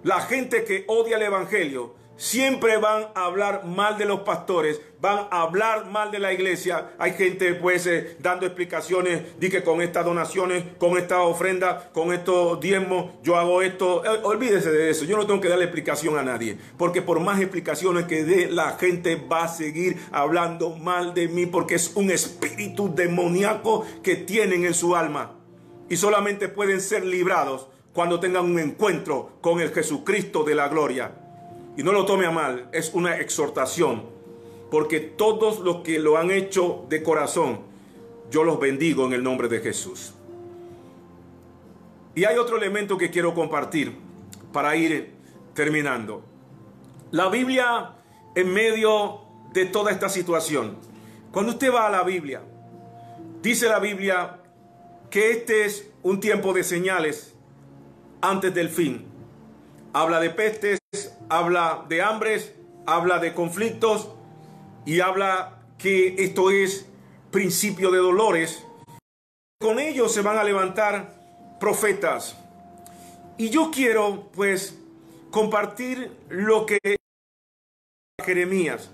la gente que odia el Evangelio siempre van a hablar mal de los pastores, van a hablar mal de la iglesia. Hay gente pues eh, dando explicaciones, di que con estas donaciones, con esta ofrenda, con estos diezmos, yo hago esto. Eh, olvídese de eso, yo no tengo que darle explicación a nadie, porque por más explicaciones que dé, la gente va a seguir hablando mal de mí, porque es un espíritu demoníaco que tienen en su alma. Y solamente pueden ser librados cuando tengan un encuentro con el Jesucristo de la gloria. Y no lo tome a mal, es una exhortación, porque todos los que lo han hecho de corazón, yo los bendigo en el nombre de Jesús. Y hay otro elemento que quiero compartir para ir terminando. La Biblia en medio de toda esta situación, cuando usted va a la Biblia, dice la Biblia que este es un tiempo de señales antes del fin. Habla de pestes, habla de hambres, habla de conflictos y habla que esto es principio de dolores. Con ellos se van a levantar profetas. Y yo quiero pues compartir lo que Jeremías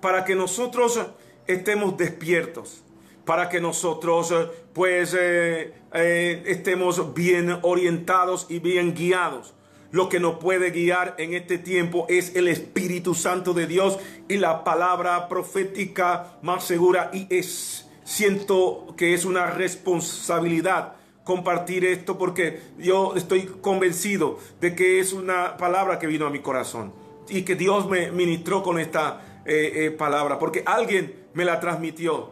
para que nosotros estemos despiertos, para que nosotros pues eh, eh, estemos bien orientados y bien guiados. Lo que nos puede guiar en este tiempo es el Espíritu Santo de Dios y la palabra profética más segura. Y es, siento que es una responsabilidad compartir esto porque yo estoy convencido de que es una palabra que vino a mi corazón y que Dios me ministró con esta eh, eh, palabra porque alguien me la transmitió.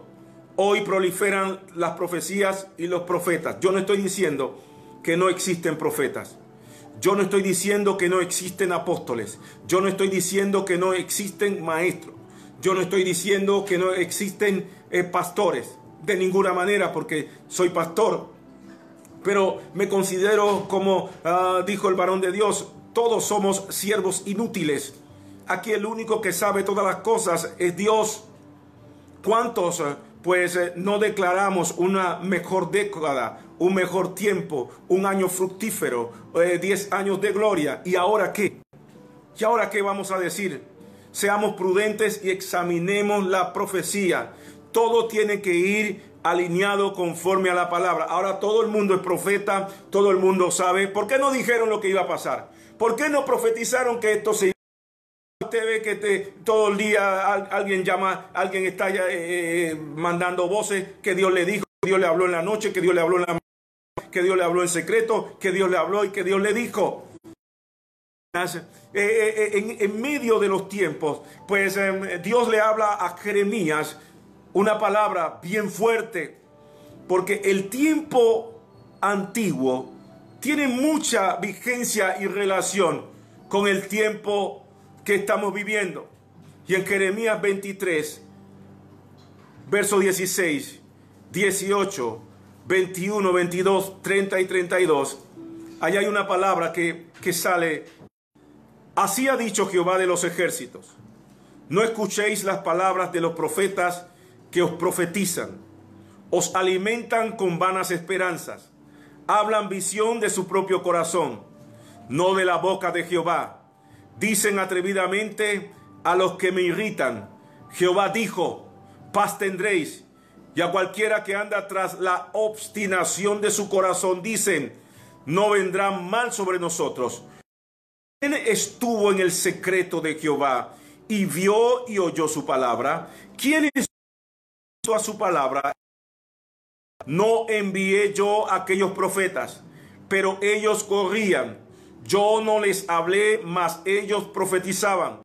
Hoy proliferan las profecías y los profetas. Yo no estoy diciendo que no existen profetas. Yo no estoy diciendo que no existen apóstoles. Yo no estoy diciendo que no existen maestros. Yo no estoy diciendo que no existen eh, pastores. De ninguna manera, porque soy pastor. Pero me considero, como ah, dijo el varón de Dios, todos somos siervos inútiles. Aquí el único que sabe todas las cosas es Dios. ¿Cuántos eh, pues eh, no declaramos una mejor década, un mejor tiempo, un año fructífero, 10 eh, años de gloria. ¿Y ahora qué? ¿Y ahora qué vamos a decir? Seamos prudentes y examinemos la profecía. Todo tiene que ir alineado conforme a la palabra. Ahora todo el mundo es profeta, todo el mundo sabe. ¿Por qué no dijeron lo que iba a pasar? ¿Por qué no profetizaron que esto se iba Usted ve que te, todo el día alguien llama, alguien está ya, eh, mandando voces que Dios le dijo, que Dios le habló en la noche, que Dios le habló en la que Dios le habló en secreto, que Dios le habló y que Dios le dijo. Eh, eh, en, medio de los tiempos, pues em, Dios le habla a Jeremías una palabra bien fuerte, porque el tiempo antiguo tiene mucha vigencia y relación con el tiempo que estamos viviendo. Y en Jeremías 23, verso 16, 18, 21, 22, 30 y 32, allá hay una palabra que, que sale. Así ha dicho Jehová de los ejércitos. No escuchéis las palabras de los profetas que os profetizan. Os alimentan con vanas esperanzas. Hablan visión de su propio corazón, no de la boca de Jehová. Dicen atrevidamente a los que me irritan. Jehová dijo, paz tendréis. Y a cualquiera que anda tras la obstinación de su corazón dicen, no vendrá mal sobre nosotros. ¿Quién estuvo en el secreto de Jehová y vio y oyó su palabra? ¿Quién hizo a su palabra? No envié yo a aquellos profetas, pero ellos corrían. Yo no les hablé, mas ellos profetizaban.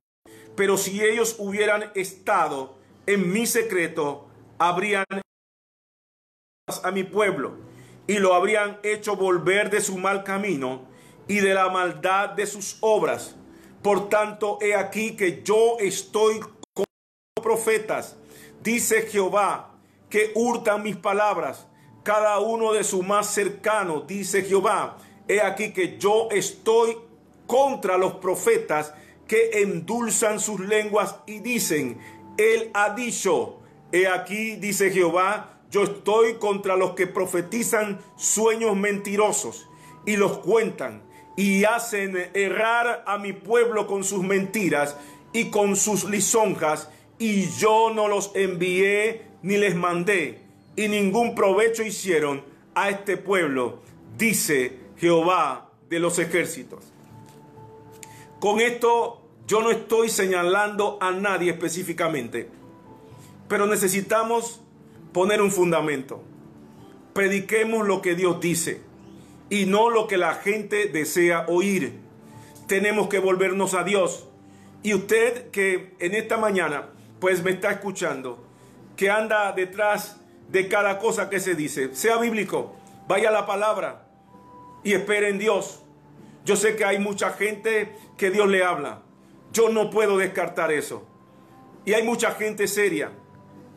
Pero si ellos hubieran estado en mi secreto, habrían a mi pueblo y lo habrían hecho volver de su mal camino y de la maldad de sus obras. Por tanto, he aquí que yo estoy con profetas, dice Jehová, que hurtan mis palabras, cada uno de su más cercano, dice Jehová. He aquí que yo estoy contra los profetas que endulzan sus lenguas y dicen, Él ha dicho, he aquí, dice Jehová, yo estoy contra los que profetizan sueños mentirosos y los cuentan y hacen errar a mi pueblo con sus mentiras y con sus lisonjas, y yo no los envié ni les mandé, y ningún provecho hicieron a este pueblo, dice Jehová de los ejércitos. Con esto yo no estoy señalando a nadie específicamente, pero necesitamos poner un fundamento. Prediquemos lo que Dios dice y no lo que la gente desea oír. Tenemos que volvernos a Dios. Y usted que en esta mañana pues me está escuchando, que anda detrás de cada cosa que se dice, sea bíblico, vaya a la palabra y espere en Dios. Yo sé que hay mucha gente que Dios le habla. Yo no puedo descartar eso. Y hay mucha gente seria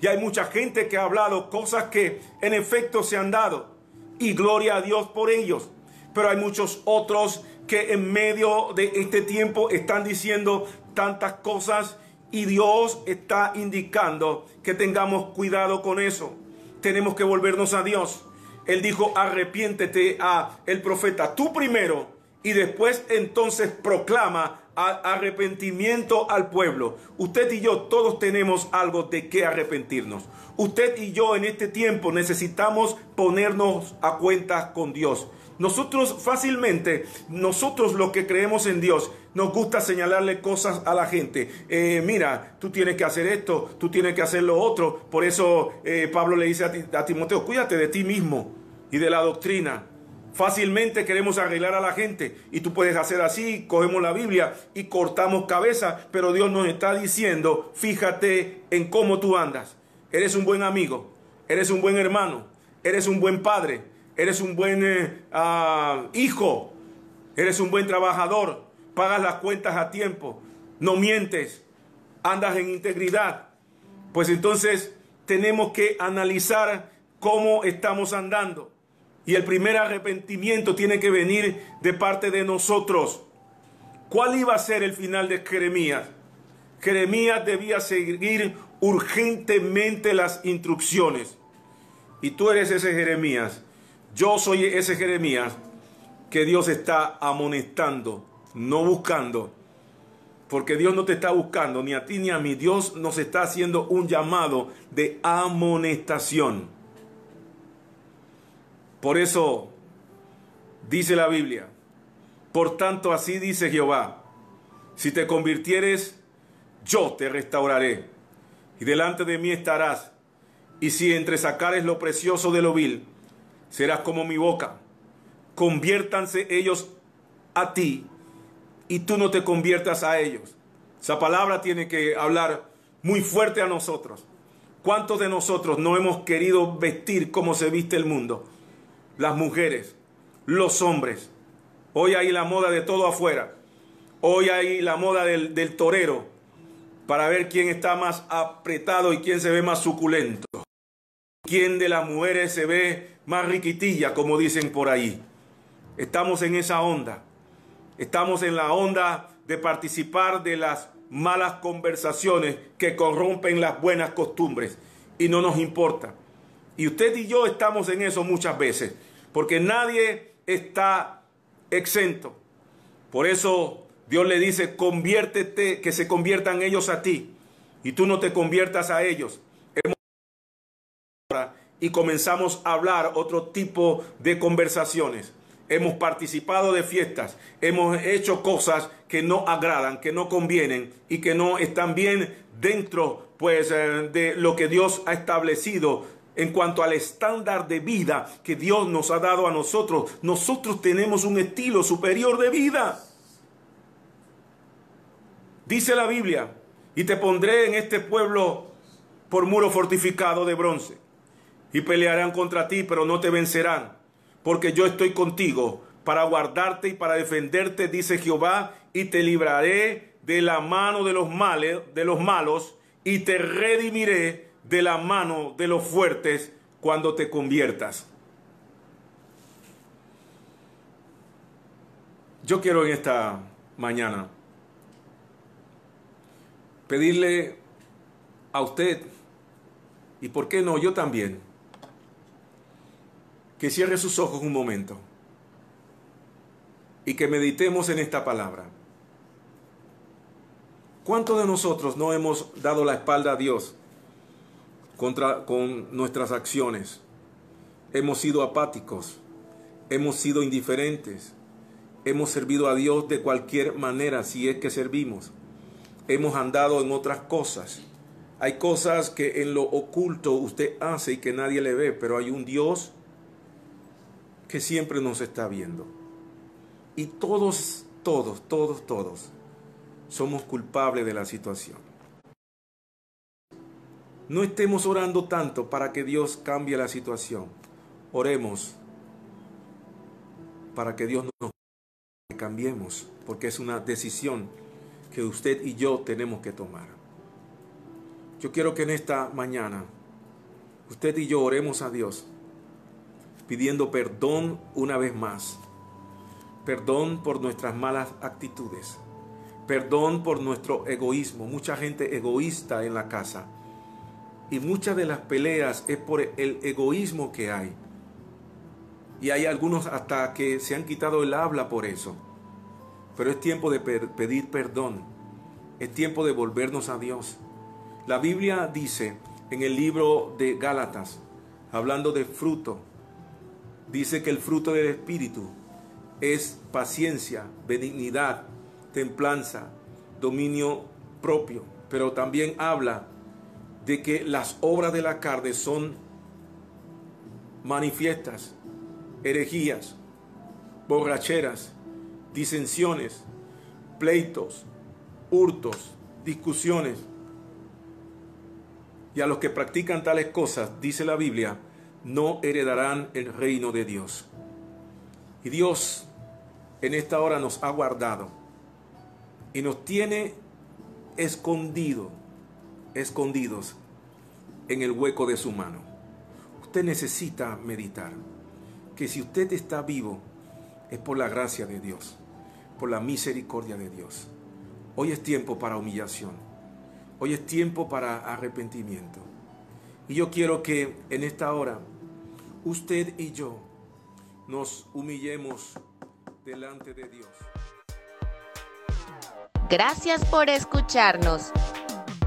y hay mucha gente que ha hablado cosas que en efecto se han dado. Y gloria a Dios por ellos. Pero hay muchos otros que en medio de este tiempo están diciendo tantas cosas y Dios está indicando que tengamos cuidado con eso. Tenemos que volvernos a Dios. Él dijo, arrepiéntete a el profeta, tú primero, y después entonces proclama arrepentimiento al pueblo. Usted y yo todos tenemos algo de qué arrepentirnos. Usted y yo en este tiempo necesitamos ponernos a cuentas con Dios. Nosotros fácilmente, nosotros los que creemos en Dios, nos gusta señalarle cosas a la gente. Eh, mira, tú tienes que hacer esto, tú tienes que hacer lo otro. Por eso eh, Pablo le dice a Timoteo, cuídate de ti mismo y de la doctrina. Fácilmente queremos arreglar a la gente y tú puedes hacer así, cogemos la Biblia y cortamos cabeza, pero Dios nos está diciendo, fíjate en cómo tú andas. Eres un buen amigo, eres un buen hermano, eres un buen padre, eres un buen eh, ah, hijo, eres un buen trabajador, pagas las cuentas a tiempo, no mientes, andas en integridad. Pues entonces tenemos que analizar cómo estamos andando. Y el primer arrepentimiento tiene que venir de parte de nosotros. ¿Cuál iba a ser el final de Jeremías? Jeremías debía seguir urgentemente las instrucciones. Y tú eres ese Jeremías. Yo soy ese Jeremías que Dios está amonestando, no buscando. Porque Dios no te está buscando, ni a ti ni a mí. Dios nos está haciendo un llamado de amonestación. Por eso dice la Biblia, por tanto así dice Jehová, si te convirtieres, yo te restauraré, y delante de mí estarás, y si entre sacares lo precioso de lo vil, serás como mi boca. Conviértanse ellos a ti, y tú no te conviertas a ellos. Esa palabra tiene que hablar muy fuerte a nosotros. ¿Cuántos de nosotros no hemos querido vestir como se viste el mundo? Las mujeres, los hombres. Hoy hay la moda de todo afuera. Hoy hay la moda del, torero para ver quién está más apretado y quién se ve más suculento. Quién de las mujeres se ve más riquitilla, como dicen por ahí. Estamos en esa onda. Estamos en la onda de participar de las malas conversaciones que corrompen las buenas costumbres y no nos importa. Y usted y yo estamos en eso muchas veces, porque nadie está exento. Por eso Dios le dice, conviértete, que se conviertan ellos a ti y tú no te conviertas a ellos. Y comenzamos a hablar otro tipo de conversaciones. Hemos participado de fiestas, hemos hecho cosas que no agradan, que no convienen y que no están bien dentro pues eh, de lo que Dios ha establecido en cuanto al estándar de vida que Dios nos ha dado a nosotros. Nosotros tenemos un estilo superior de vida. Dice la Biblia, y te pondré en este pueblo por muro fortificado de bronce, y pelearán contra ti, pero no te vencerán, porque yo estoy contigo para guardarte y para defenderte, dice Jehová, y te libraré de la mano de los males, de los malos, y te redimiré de la mano de los fuertes cuando te conviertas. Yo quiero en esta mañana pedirle a usted, y por qué no yo también, que cierre sus ojos un momento y que meditemos en esta palabra. ¿Cuántos de nosotros no hemos dado la espalda a Dios contra, con nuestras acciones? Hemos sido apáticos, hemos sido indiferentes, hemos servido a Dios de cualquier manera si es que servimos hemos andado en otras cosas. Hay cosas que en lo oculto usted hace y que nadie le ve, pero hay un Dios que siempre nos está viendo. Y todos, todos, todos, todos somos culpables de la situación. No estemos orando tanto para que Dios cambie la situación. Oremos para que Dios nos cambiemos, porque es una decisión que usted y yo tenemos que tomar. Yo quiero que en esta mañana usted y yo oremos a Dios pidiendo perdón una vez más. Perdón por nuestras malas actitudes. Perdón por nuestro egoísmo. Mucha gente egoísta en la casa. Y muchas de las peleas es por el egoísmo que hay. Y hay algunos hasta que se han quitado el habla por eso. Pero es tiempo de pedir perdón. Es tiempo de volvernos a Dios. La Biblia dice en el libro de Gálatas, hablando de fruto, dice que el fruto del Espíritu es paciencia, benignidad, templanza, dominio propio. Pero también habla de que las obras de la carne son manifiestas, herejías, borracheras, disensiones, pleitos, hurtos, discusiones. Y a los que practican tales cosas, dice la Biblia, no heredarán el reino de Dios. Y Dios en esta hora nos ha guardado y nos tiene escondido, escondidos en el hueco de su mano. Usted necesita meditar que si usted está vivo es por la gracia de Dios por la misericordia de Dios. Hoy es tiempo para humillación. Hoy es tiempo para arrepentimiento. Y yo quiero que en esta hora usted y yo nos humillemos delante de Dios. Gracias por escucharnos.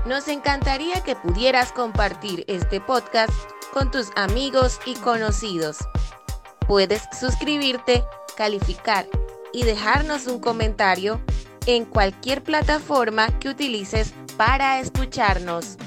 Nos encantaría que pudieras compartir este podcast con tus amigos y conocidos. Puedes suscribirte, calificar y dejarnos un comentario en cualquier plataforma que utilices para escucharnos.